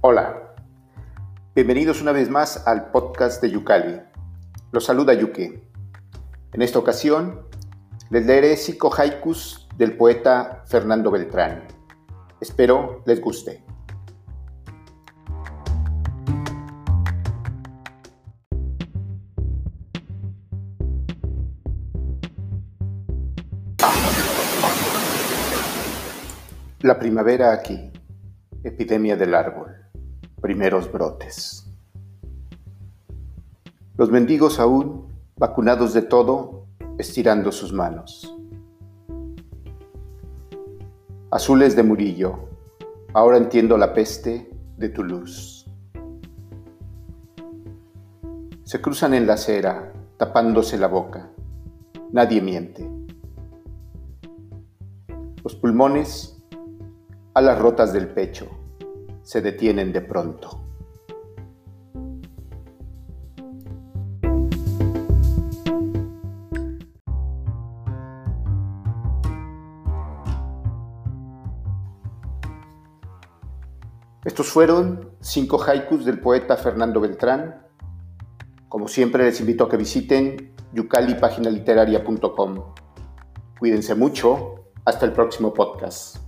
Hola, bienvenidos una vez más al podcast de Yucali. Los saluda Yuke. En esta ocasión les leeré cinco haikus del poeta Fernando Beltrán. Espero les guste. La primavera aquí, epidemia del árbol, primeros brotes. Los mendigos aún, vacunados de todo, estirando sus manos. Azules de Murillo, ahora entiendo la peste de tu luz. Se cruzan en la acera, tapándose la boca. Nadie miente. Los pulmones las rotas del pecho se detienen de pronto. Estos fueron cinco haikus del poeta Fernando Beltrán. Como siempre les invito a que visiten yucalipaginaliteraria.com. Cuídense mucho. Hasta el próximo podcast.